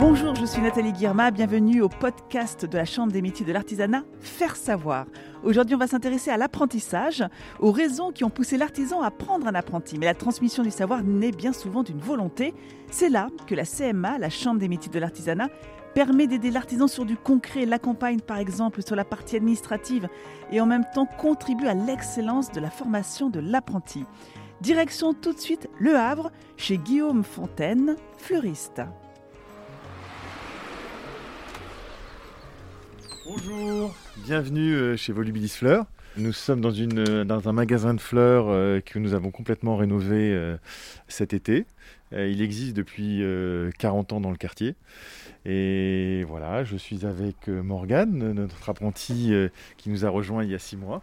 Bonjour, je suis Nathalie Guirma, bienvenue au podcast de la Chambre des métiers de l'artisanat Faire savoir. Aujourd'hui, on va s'intéresser à l'apprentissage, aux raisons qui ont poussé l'artisan à prendre un apprenti. Mais la transmission du savoir naît bien souvent d'une volonté. C'est là que la CMA, la Chambre des métiers de l'artisanat, permet d'aider l'artisan sur du concret, l'accompagne par exemple sur la partie administrative et en même temps contribue à l'excellence de la formation de l'apprenti. Direction tout de suite Le Havre, chez Guillaume Fontaine, fleuriste. Bonjour, bienvenue euh, chez Volubilis Fleurs. Nous sommes dans, une, euh, dans un magasin de fleurs euh, que nous avons complètement rénové cet été. il existe depuis 40 ans dans le quartier. Et voilà, je suis avec Morgane, notre apprenti qui nous a rejoint il y a 6 mois.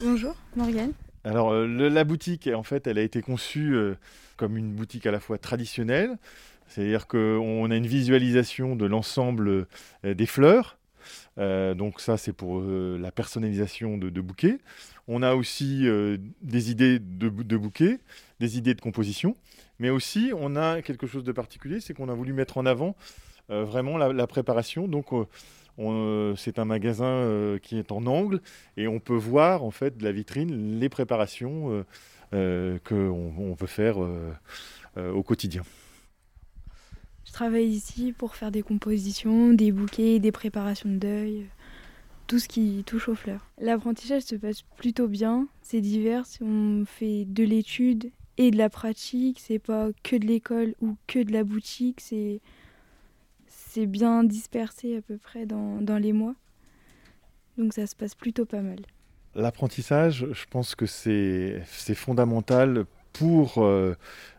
Bonjour, Morgane. Alors, la boutique, en fait, elle a été conçue comme une boutique à la fois traditionnelle, c'est-à-dire qu'on a une visualisation de l'ensemble des fleurs, euh, donc ça, c'est pour euh, la personnalisation de, bouquets. On a aussi euh, des idées de, bouquets, des idées de composition, mais aussi on a quelque chose de particulier, c'est qu'on a voulu mettre en avant vraiment la, préparation. Donc c'est un magasin qui est en angle et on peut voir en fait de la vitrine les préparations qu'on on peut faire au quotidien. Je travaille ici pour faire des compositions, des bouquets, des préparations de deuil, tout ce qui touche aux fleurs. L'apprentissage se passe plutôt bien, c'est divers, on fait de l'étude et de la pratique, c'est pas que de l'école ou que de la boutique, c'est c'est bien dispersé à peu près dans, dans les mois. Donc ça se passe plutôt pas mal. L'apprentissage, je pense que c'est fondamental pour euh,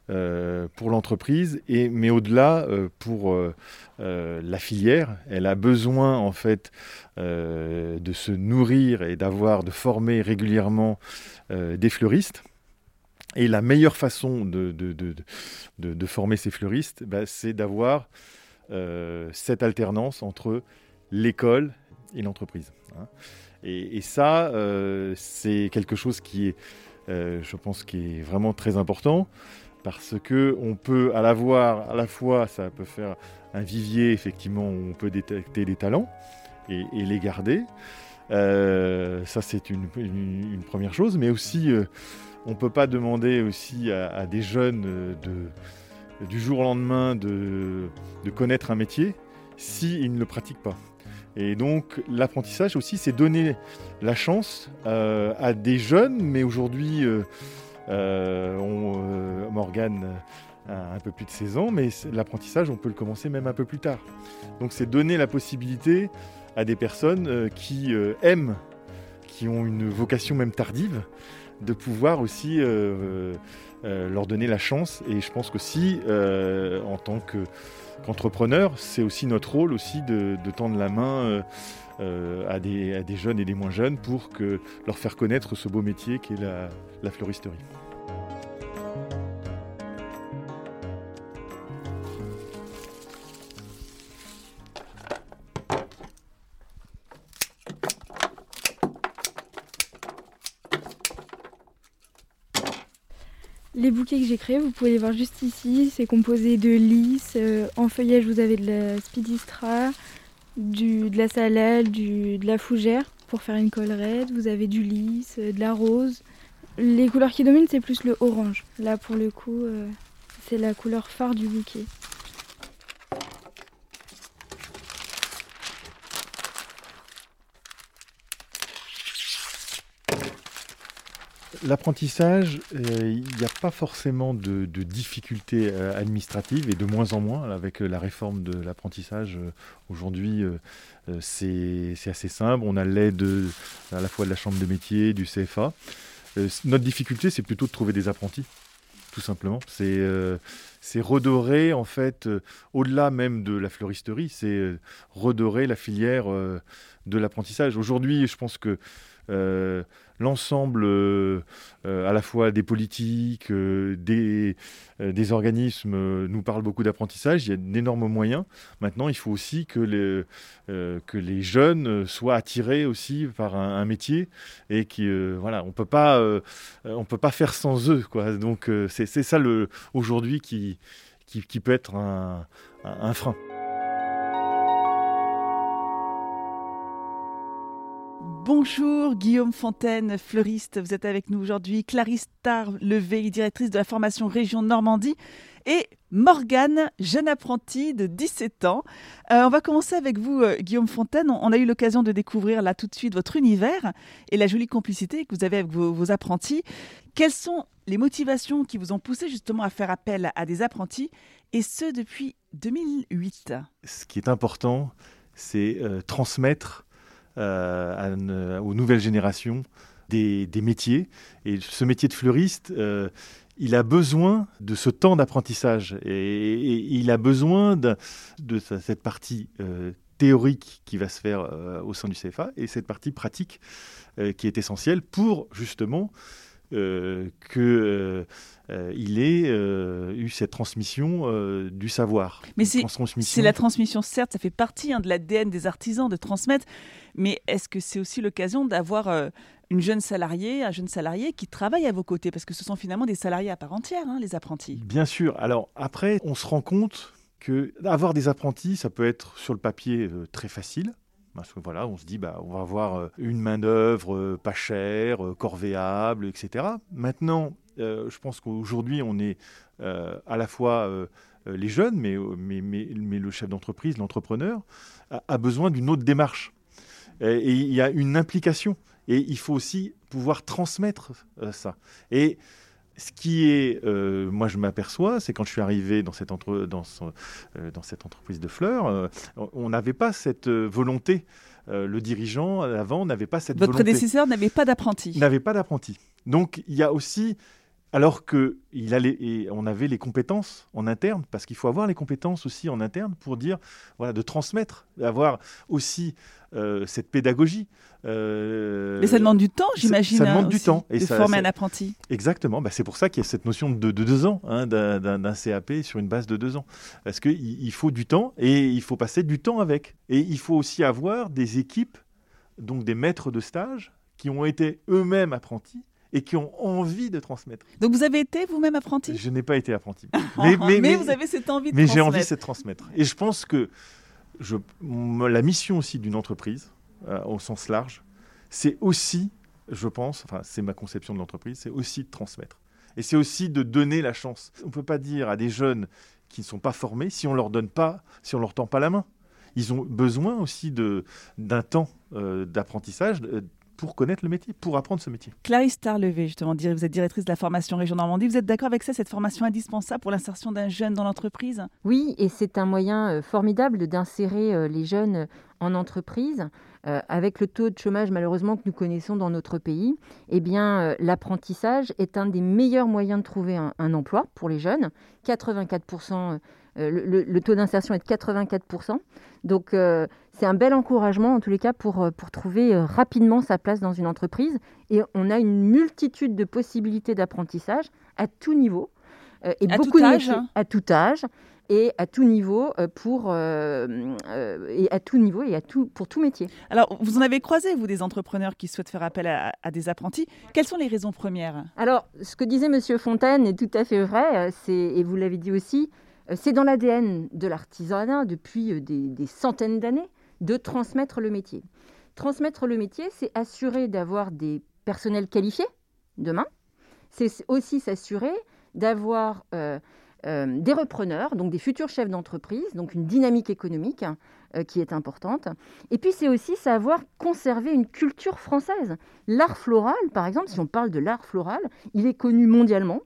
euh, pour l'entreprise, mais au-delà, euh, pour euh, la filière. Elle a besoin, en fait, de se nourrir et d'avoir, de former régulièrement des fleuristes. Et la meilleure façon de former ces fleuristes, bah, c'est d'avoir cette alternance entre l'école et l'entreprise. Hein. Et, et, ça, c'est quelque chose qui est, je pense, qui est vraiment très important parce que on peut à la voir, à la fois, ça peut faire un vivier effectivement où on peut détecter les talents et, les garder. Euh, ça c'est une, première chose, mais aussi euh, on ne peut pas demander aussi à, des jeunes euh, de, du jour au lendemain de, connaître un métier s'ils ne le pratiquent pas. Et donc l'apprentissage aussi, c'est donner la chance à des jeunes, mais aujourd'hui on, euh, Morgane a un peu plus de 16 ans, mais l'apprentissage, on peut le commencer même un peu plus tard. Donc c'est donner la possibilité à des personnes euh, qui aiment, qui ont une vocation même tardive, de pouvoir aussi leur donner la chance. Et je pense que si, en tant qu'entrepreneur, c'est aussi notre rôle aussi de, tendre la main à, des, jeunes et des moins jeunes pour leur faire connaître ce beau métier qui est la fleuristerie. Bouquets que j'ai créés, vous pouvez les voir juste ici. C'est composé de lys. Euh, en feuillage, vous avez de la spidistra, du, de la salade, du, de la fougère pour faire une collerette. Vous avez du lys, euh, de la rose. Les couleurs qui dominent, c'est plus le orange. Là, pour le coup, euh, c'est la couleur phare du bouquet. L'apprentissage, euh, il n'y a pas forcément de, difficultés euh, administratives et de moins en moins avec la réforme de l'apprentissage. Euh, aujourd'hui, c'est assez simple. On a l'aide à la fois de la Chambre des métiers, du CFA. notre difficulté, c'est plutôt de trouver des apprentis, tout simplement. C'est redorer, en fait, au-delà même de la fleuristerie, c'est redorer la filière de l'apprentissage. Aujourd'hui, je pense que euh, l'ensemble euh, euh, à la fois des politiques, des, organismes nous parlent beaucoup d'apprentissage, il y a d'énormes moyens. Maintenant, il faut aussi que les, que les jeunes soient attirés aussi par un, métier et qui voilà, on peut pas peut pas faire sans eux quoi. Donc c'est ça aujourd'hui qui, qui, peut être un, frein. Bonjour Guillaume Fontaine, fleuriste. Vous êtes avec nous aujourd'hui. Clarisse Tarr, levée, directrice de la formation Région Normandie. Et Morgane, jeune apprentie de 17 ans. Euh, on va commencer avec vous, euh, Guillaume Fontaine. On, a eu l'occasion de découvrir là tout de suite votre univers et la jolie complicité que vous avez avec vos, apprentis. Quelles sont les motivations qui vous ont poussé justement à faire appel à des apprentis, et ce depuis 2008 Ce qui est important, c'est euh, transmettre euh, aux nouvelles générations des, métiers. Et ce métier de fleuriste, il a besoin de ce temps d'apprentissage et, il a besoin de, cette partie euh, théorique qui va se faire au sein du CFA et cette partie pratique qui est essentielle pour justement qu'il ait eu cette transmission du savoir. Mais c'est la transmission, certes, ça fait partie hein, de l'ADN des artisans de transmettre, mais est-ce que c'est aussi l'occasion d'avoir euh, une jeune salariée, un jeune salarié qui travaille à vos côtés? Parce que ce sont finalement des salariés à part entière, hein, les apprentis. Bien sûr. Alors après, on se rend compte que avoir des apprentis, ça peut être sur le papier euh, très facile. Parce que voilà, on se dit, bah, on va avoir euh, une main-d'œuvre pas chère, corvéable, etc. Maintenant, je pense qu'aujourd'hui, on est à la fois les jeunes, mais, le chef d'entreprise, l'entrepreneur, a, besoin d'une autre démarche. Et il y a une implication. Et il faut aussi pouvoir transmettre euh, ça. Et ce qui est, euh, moi je m'aperçois, c'est quand je suis arrivé dans cette, entre, dans, euh, dans cette entreprise de fleurs, on n'avait pas cette volonté. le dirigeant avant n'avait pas cette Votre volonté. Votre prédécesseur n'avait pas d'apprenti. N'avait pas d'apprenti. Donc il y a aussi alors que il allait, et on avait les compétences en interne, parce qu'il faut avoir les compétences aussi en interne pour dire, voilà, de transmettre, d'avoir aussi euh, cette pédagogie. Euh, Mais ça demande du temps, j'imagine. Ça, demande du temps. Et de former un apprenti. Exactement. Bah, c'est pour ça qu'il y a cette notion de, deux ans, hein, d'un CAP sur une base de deux ans. Parce qu'il il faut du temps et il faut passer du temps avec. Et il faut aussi avoir des équipes, donc des maîtres de stage, qui ont été eux-mêmes apprentis et qui ont envie de transmettre. Donc vous avez été vous-même apprenti? Je n'ai pas été apprenti. mais, mais, vous avez cette envie de mais j'ai envie de transmettre. Et je pense que je, la mission aussi d'une entreprise, euh, au sens large, c'est aussi, je pense, enfin c'est ma conception de l'entreprise, c'est aussi de transmettre. Et c'est aussi de donner la chance. On ne peut pas dire à des jeunes qui ne sont pas formés si on leur donne pas, si on leur tend pas la main. Ils ont besoin aussi d'un temps euh, d'apprentissage, pour connaître le métier, pour apprendre ce métier. Clarisse Tarlevé, justement, vous êtes directrice de la formation Région Normandie. Vous êtes d'accord avec ça, cette formation indispensable pour l'insertion d'un jeune dans l'entreprise? Oui, et c'est un moyen euh, formidable d'insérer euh, les jeunes euh, en entreprise. avec le taux de chômage malheureusement que nous connaissons dans notre pays, eh bien l'apprentissage est un des meilleurs moyens de trouver un, un emploi pour les jeunes. 84% euh, le, taux d'insertion est de 84%. Donc euh, c'est un bel encouragement en tous les cas pour, euh, pour trouver rapidement sa place dans une entreprise. Et on a une multitude de possibilités d'apprentissage à tout niveau. et à beaucoup tout âge À tout âge et à tout niveau pour et à tout niveau et à tout pour tout métier. Alors vous en avez croisé vous des entrepreneurs qui souhaitent faire appel à, à des apprentis. Quelles sont les raisons premières? Alors ce que disait Monsieur Fontaine est tout à fait vrai. C'est et vous l'avez dit aussi. Euh, c'est dans l'ADN de l'artisanat depuis euh, des, centaines d'années de transmettre le métier. Transmettre le métier, c'est assurer d'avoir des personnels qualifiés demain. C'est aussi s'assurer d'avoir euh, des repreneurs, donc des futurs chefs d'entreprise, donc une dynamique économique qui est importante. Et puis c'est aussi savoir conserver une culture française. L'art floral, par exemple, si on parle de l'art floral, il est connu mondialement.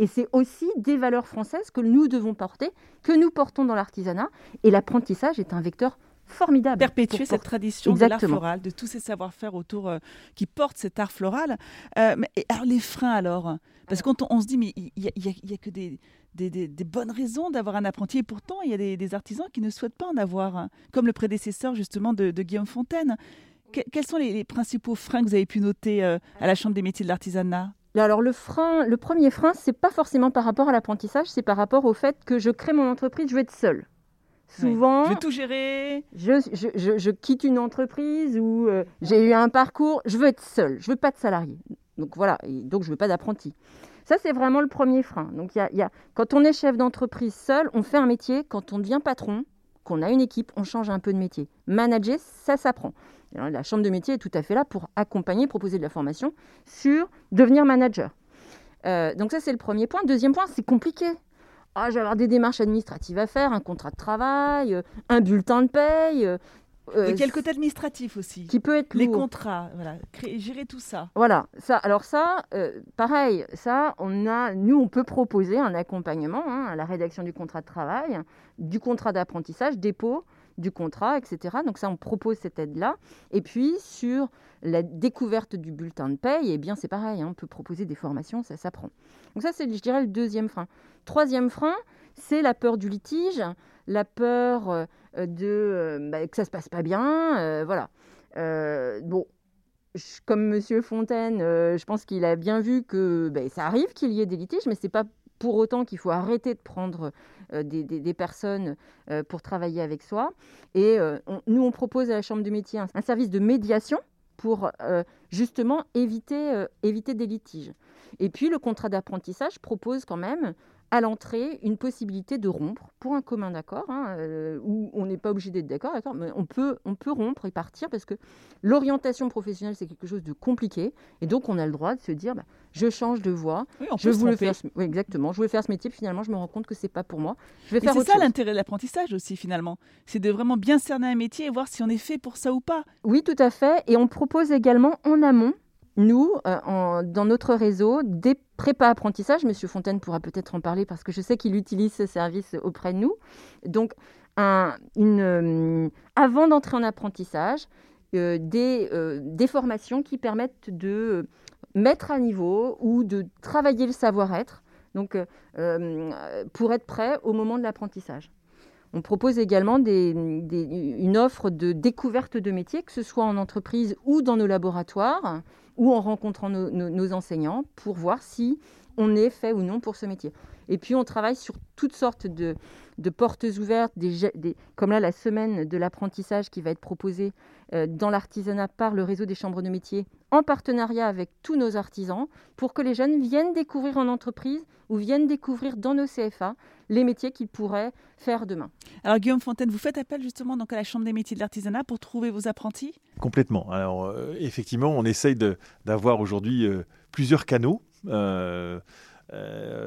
Et c'est aussi des valeurs françaises que nous devons porter, que nous portons dans l'artisanat. Et l'apprentissage est un vecteur formidable. Perpétuer cette tradition de l'art floral, de tous ces savoir-faire autour euh, qui portent cet art floral. Euh, mais, alors les freins alors? Parce qu'on on se dit, mais il n'y a, que des, des, bonnes raisons d'avoir un apprenti. Et pourtant, il y a des, artisans qui ne souhaitent pas en avoir, comme le prédécesseur justement de, Guillaume Fontaine. quels sont les, principaux freins que vous avez pu noter euh, à la Chambre des métiers de l'artisanat? Alors le frein, le premier frein, c'est pas forcément par rapport à l'apprentissage, c'est par rapport au fait que je crée mon entreprise, je veux être seule. Souvent, je vais tout gérer. Je, quitte une entreprise où euh, j'ai eu un parcours, je veux être seule, je veux pas de salarié. Donc voilà, donc je veux pas d'apprenti. Ça, c'est vraiment le premier frein. Donc, y a, quand on est chef d'entreprise seul, on fait un métier. Quand on devient patron, qu'on a une équipe, on change un peu de métier. Manager, ça s'apprend. La chambre de métier est tout à fait là pour accompagner, proposer de la formation sur devenir manager. Euh, donc ça, c'est le premier point. Deuxième point, c'est compliqué. Ah, je vais avoir des démarches administratives à faire, un contrat de travail, euh, un bulletin de paye. Euh, et quel côté administratif aussi. Qui peut être Les contrats, voilà, gérer tout ça. Voilà, ça. Alors ça, pareil, ça, on a, nous, on peut proposer un accompagnement hein, à la rédaction du contrat de travail, du contrat d'apprentissage, dépôt du contrat, etc. Donc ça, on propose cette aide-là. Et puis sur la découverte du bulletin de paye, eh bien c'est pareil, hein, on peut proposer des formations, ça s'apprend. Donc ça, c'est, je dirais, le deuxième frein. Troisième frein, c'est la peur du litige, la peur euh, de euh, bah, que ça se passe pas bien, euh, voilà. bon, comme Monsieur Fontaine, je pense qu'il a bien vu que bah, ça arrive qu'il y ait des litiges, mais c'est pas pour autant qu'il faut arrêter de prendre des, personnes pour travailler avec soi. Et nous, on propose à la Chambre du métier un service de médiation pour euh, justement éviter, euh, éviter des litiges. Et puis le contrat d'apprentissage propose quand même à l'entrée une possibilité de rompre pour un commun d'accord, hein, euh, où on n'est pas obligé d'être d'accord, d'accord, mais on peut, on peut rompre et partir parce que l'orientation professionnelle c'est quelque chose de compliqué et donc on a le droit de se dire bah, je change de voie, je voulais faire, ce... oui, exactement, je voulais faire ce métier, puis finalement je me rends compte que c'est pas pour moi. Je vais faire c'est ça l'intérêt de l'apprentissage aussi finalement, c'est de vraiment bien cerner un métier et voir si on est fait pour ça ou pas. Oui, tout à fait, et on propose également en amont nous, euh, dans notre réseau, des prépa apprentissage, Monsieur Fontaine pourra peut-être en parler parce que je sais qu'il utilise ce service auprès de nous. Donc, euh, avant d'entrer en apprentissage, euh, des, formations qui permettent de mettre à niveau ou de travailler le savoir-être, donc pour être prêt au moment de l'apprentissage. On propose également une offre de découverte de métiers, que ce soit en entreprise ou dans nos laboratoires, ou en rencontrant nos, enseignants pour voir si on est fait ou non pour ce métier. Et puis on travaille sur toutes sortes de, portes ouvertes, comme là la semaine de l'apprentissage qui va être proposée euh, dans l'artisanat par le réseau des chambres de métiers en partenariat avec tous nos artisans pour que les jeunes viennent découvrir en entreprise ou viennent découvrir dans nos CFA les métiers qu'ils pourraient faire demain. Alors Guillaume Fontaine, vous faites appel justement donc à la Chambre des métiers de l'artisanat pour trouver vos apprentis? Complètement. Alors euh, effectivement, on essaye d'avoir aujourd'hui euh, plusieurs canaux. Euh,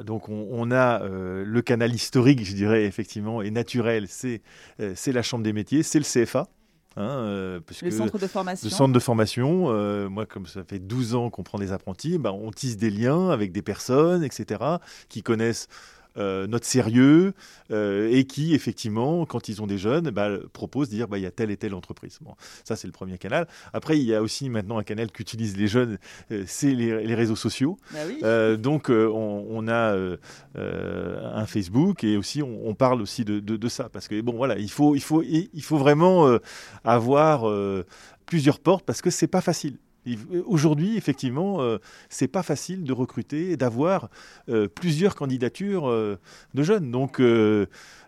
donc on, a le canal historique, je dirais effectivement, et naturel, c'est la Chambre des métiers, c'est le CFA. Hein, le centre de formation. Le centre de formation. moi, comme ça fait 12 ans qu'on prend des apprentis, ben, on tisse des liens avec des personnes, etc., qui connaissent euh, notre sérieux euh, et qui, effectivement, quand ils ont des jeunes, bah, proposent de dire bah, il y a telle et telle entreprise. Bon, ça, c'est le premier canal. Après, il y a aussi maintenant un canal qu'utilisent les jeunes, euh, c'est les, réseaux sociaux. Bah donc, on, a un Facebook et aussi on, parle aussi de, de, ça parce que bon, voilà, il faut, il faut, il faut vraiment avoir plusieurs portes parce que c'est pas facile. Aujourd'hui, effectivement, euh, c'est pas facile de recruter et d'avoir euh, plusieurs candidatures euh, de jeunes. Donc,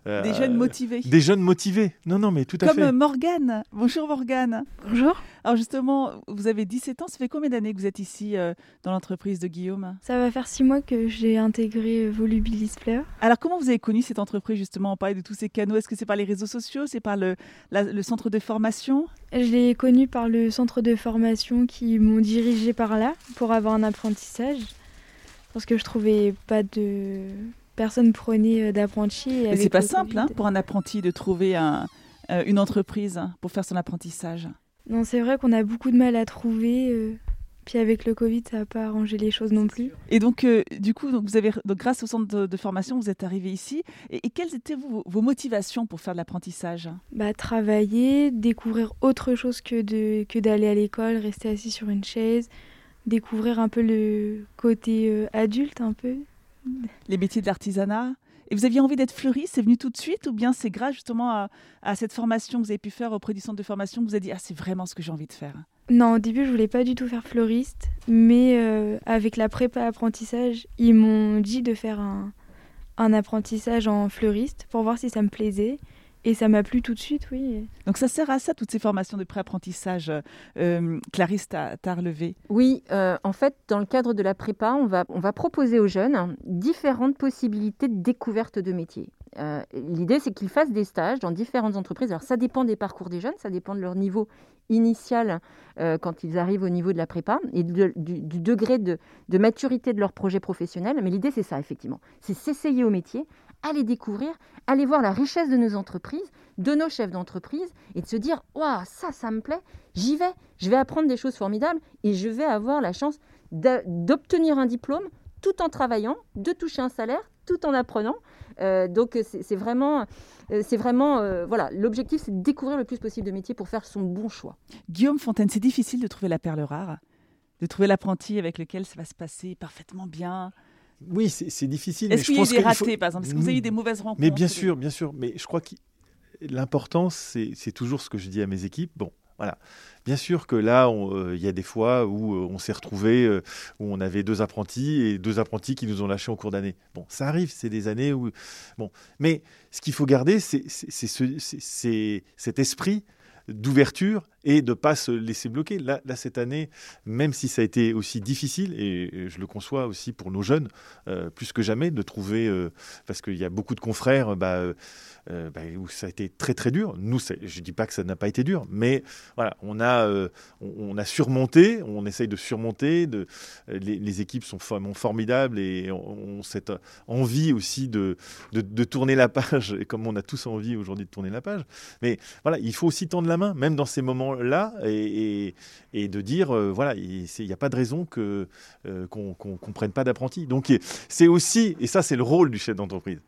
des jeunes motivés. Des jeunes motivés. Non, non, mais tout à fait. Comme Morgane. Bonjour Morgane. Bonjour. Alors justement, vous avez 17 ans. Ça fait combien d'années que vous êtes ici dans l'entreprise de Guillaume? Ça va faire 6 mois que j'ai intégré Volubilis Fleur. Alors comment vous avez connu cette entreprise justement? On parlait de tous ces canaux. Est-ce que c'est par les réseaux sociaux? C'est par le, le centre de formation? Je l'ai connu par le centre de formation qui m'ont dirigé par là pour avoir un apprentissage. Parce que je trouvais pas de personne prenait euh, d'apprenti. c'est pas simple hein, pour un apprenti de trouver un, euh, une entreprise pour faire son apprentissage. Non, c'est vrai qu'on a beaucoup de mal à trouver. Euh, puis avec le Covid, ça n'a pas arrangé les choses non plus. Et donc, du coup, donc vous avez, donc, grâce au centre de, formation, vous êtes arrivé ici. Et, quelles étaient vos, vos, motivations pour faire de l'apprentissage? Bah, Travailler, découvrir autre chose que, de, que d'aller à l'école, rester assis sur une chaise, découvrir un peu le côté adulte, un peu, les métiers de l'artisanat. Et vous aviez envie d'être fleuriste, c'est venu tout de suite ou bien c'est grâce justement à, cette formation que vous avez pu faire auprès du centre de formation que vous avez dit ah c'est vraiment ce que j'ai envie de faire? Non, au début je voulais pas du tout faire fleuriste, mais euh, avec la prépa apprentissage, ils m'ont dit de faire un, un apprentissage en fleuriste pour voir si ça me plaisait. Et ça m'a plu tout de suite, oui. Donc ça sert à ça, toutes ces formations de pré-apprentissage, euh, Clarisse t'a relevé Oui, euh, en fait, dans le cadre de la prépa, on va, on va proposer aux jeunes différentes possibilités de découverte de métiers. L'idée, c'est qu'ils fassent des stages dans différentes entreprises. Alors, ça dépend des parcours des jeunes, ça dépend de leur niveau initial quand ils arrivent au niveau de la prépa et du, degré de, de, maturité de leur projet professionnel. Mais l'idée, c'est ça, effectivement. C'est s'essayer au métier, aller découvrir, aller voir la richesse de nos entreprises, de nos chefs d'entreprise et de se dire Waouh, ça, ça me plaît, j'y vais, je vais apprendre des choses formidables et je vais avoir la chance d'obtenir un diplôme tout en travaillant, de toucher un salaire tout en apprenant. Euh, donc c'est vraiment, c'est vraiment euh, euh, voilà, l'objectif c'est de découvrir le plus possible de métiers pour faire son bon choix. Guillaume Fontaine, c'est difficile de trouver la perle rare, de trouver l'apprenti avec lequel ça va se passer parfaitement bien. Oui, c'est difficile. Est-ce qu'il y a eu des ratés, par exemple? Est-ce que vous avez eu des mauvaises rencontres? Mais bien sûr, bien sûr. Mais je crois que l'important, c'est toujours ce que je dis à mes équipes. Bon, voilà. Bien sûr que là, euh, il y a des fois où euh, on s'est retrouvé, euh, où on avait deux apprentis et deux apprentis qui nous ont lâchés en cours d'année. Bon, ça arrive, c'est des années où. Bon, mais ce qu'il faut garder, c'est cet esprit d'ouverture et de ne pas se laisser bloquer. Là, cette année, même si ça a été aussi difficile, et je le conçois aussi pour nos jeunes, plus que jamais, de trouver, parce qu'il y a beaucoup de confrères, bah, euh, bah, où ça a été très très dur. Nous, je ne dis pas que ça n'a pas été dur, mais voilà, on a, euh, on, a surmonté, on essaye de surmonter. De, euh, les, équipes sont formidables et on, cette envie aussi de, de, tourner la page, comme on a tous envie aujourd'hui de tourner la page. Mais voilà, il faut aussi tendre la main, même dans ces moments-là, et, et, de dire, voilà, il n'y a pas de raison que qu'on ne prenne pas d'apprentis. Donc c'est aussi, et ça c'est le rôle du chef d'entreprise,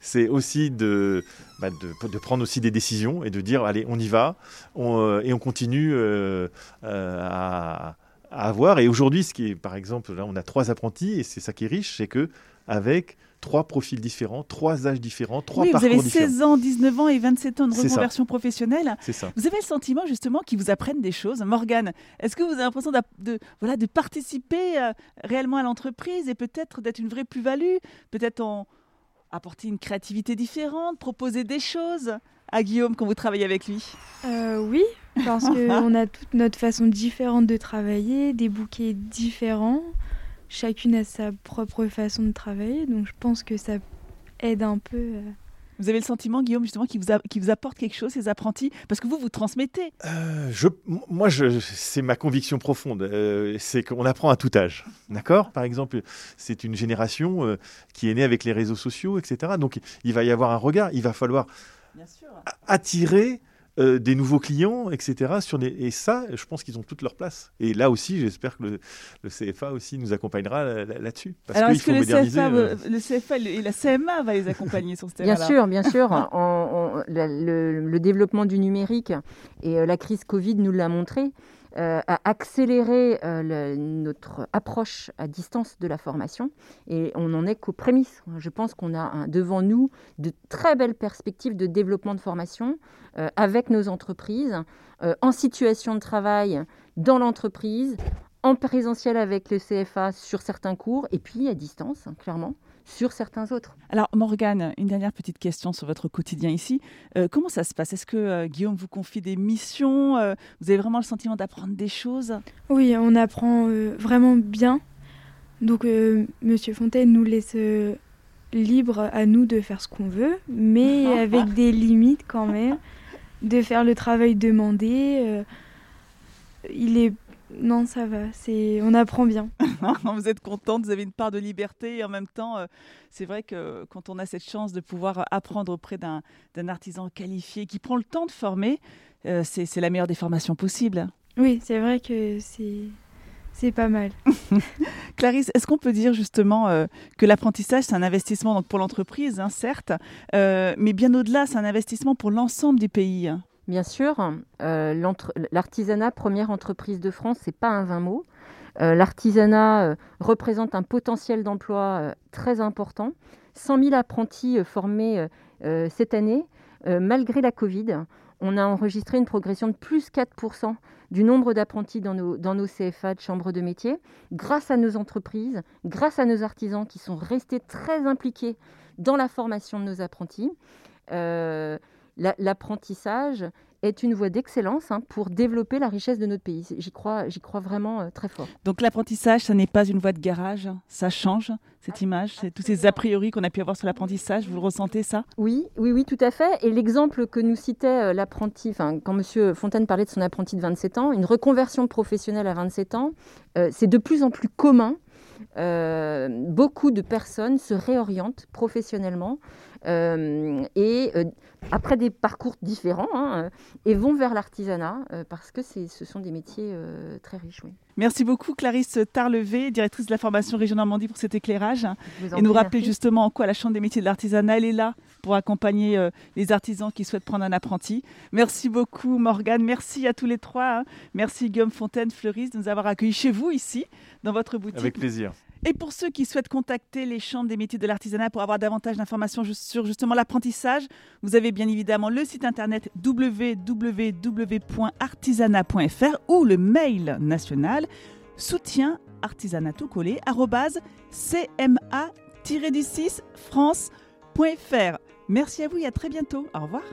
c'est aussi de, bah, de, prendre aussi des décisions et de dire allez, on y va, euh, et on continue euh, euh, à, avoir. Et aujourd'hui, ce qui par exemple, là, on a trois apprentis, et c'est ça qui est riche, c'est que avec trois profils différents, trois âges différents, trois oui, parcours différents. Vous avez 16 ans, 19 ans et 27 ans de reconversion professionnelle. C'est ça. Vous avez le sentiment justement qu'ils vous apprennent des choses. Morgane, est-ce que vous avez l'impression de, voilà, de participer réellement à l'entreprise et peut-être d'être une vraie plus-value Peut-être en, apporter une créativité différente, proposer des choses à Guillaume quand vous travaillez avec lui? Euh, Oui, parce qu'on a toute notre façon différente de travailler, des bouquets différents. Chacune a sa propre façon de travailler, donc je pense que ça aide un peu. Euh, vous avez le sentiment, Guillaume, justement, qu'il vous, vous apporte quelque chose, ces apprentis? Parce que vous, vous transmettez. Euh, je, moi, je, c'est ma conviction profonde. Euh, c'est qu'on apprend à tout âge. D'accord? Par exemple, c'est une génération euh, qui est née avec les réseaux sociaux, etc. Donc, il va y avoir un regard. Il va falloir attirer euh, des nouveaux clients, etc. Sur des... Et ça, je pense qu'ils ont toute leur place. Et là aussi, j'espère que le, CFA aussi nous accompagnera là-dessus. Alors, est-ce que le CFA, euh, le CFA, et la CMA va les accompagner sur ce terrain-là Bien sûr, bien sûr. le, développement du numérique et euh, la crise Covid nous l'a montré. Euh, a accéléré euh, notre approche à distance de la formation et on n'en est qu'aux prémices. Je pense qu'on a devant nous de très belles perspectives de développement de formation euh, avec nos entreprises, en situation de travail dans l'entreprise, en présentiel avec le CFA sur certains cours et puis à distance, clairement sur certains autres. Alors Morgane, une dernière petite question sur votre quotidien ici. Euh, comment ça se passe? Est-ce que euh, Guillaume vous confie des missions? Euh, Vous avez vraiment le sentiment d'apprendre des choses? Oui, on apprend vraiment bien. Donc Monsieur Fontaine nous laisse libre à nous de faire ce qu'on veut, mais avec des limites quand même, de faire le travail demandé. il est non, ça va. C'est, on apprend bien. vous êtes contente, vous avez une part de liberté et en même temps, euh, c'est vrai que quand on a cette chance de pouvoir apprendre auprès d'un, artisan qualifié qui prend le temps de former, euh, c'est, la meilleure des formations possibles. Oui, c'est vrai que c'est, pas mal. Clarisse, est-ce qu'on peut dire justement euh, que l'apprentissage, c'est un investissement donc pour l'entreprise, hein, certes, mais bien au-delà, c'est un investissement pour l'ensemble du pays? Bien sûr, euh, l'artisanat, première entreprise de France, c'est pas un vain mot. Euh, l'artisanat euh, représente un potentiel d'emploi très important. 100 000 apprentis formés cette année, malgré la Covid. On a enregistré une progression de plus 4% du nombre d'apprentis dans nos, dans nos CFA de chambres de métier, grâce à nos entreprises, grâce à nos artisans qui sont restés très impliqués dans la formation de nos apprentis l'apprentissage est une voie d'excellence hein, pour développer la richesse de notre pays. J'y crois, j'y crois vraiment euh, très fort. Donc l'apprentissage, ça n'est pas une voie de garage, ça change cette image, c'est tous ces a priori qu'on a pu avoir sur l'apprentissage. Vous le ressentez ça? Oui, oui, oui, tout à fait. Et l'exemple que nous citait euh, l'apprenti, enfin quand Monsieur Fontaine parlait de son apprenti de 27 ans, une reconversion professionnelle à 27 ans, euh, c'est de plus en plus commun. beaucoup de personnes se réorientent professionnellement et euh, après des parcours différents, hein, euh, et vont vers l'artisanat parce que ce sont des métiers très riches. Oui. Merci beaucoup Clarisse Tarlevé, directrice de la formation Région Normandie pour cet éclairage et nous rappeler justement en quoi la Chambre des métiers de l'artisanat est là pour accompagner les artisans qui souhaitent prendre un apprenti. Merci beaucoup Morgane, merci à tous les trois. Hein. Merci Guillaume Fontaine, fleuriste, de nous avoir accueillis chez vous ici, dans votre boutique. Avec plaisir. Et pour ceux qui souhaitent contacter les chambres des métiers de l'artisanat pour avoir davantage d'informations sur justement l'apprentissage, vous avez bien évidemment le site internet www.artisanat.fr ou le mail national soutien artisanat tout collé cma-du6 france.fr. Merci à vous et à très bientôt. Au revoir.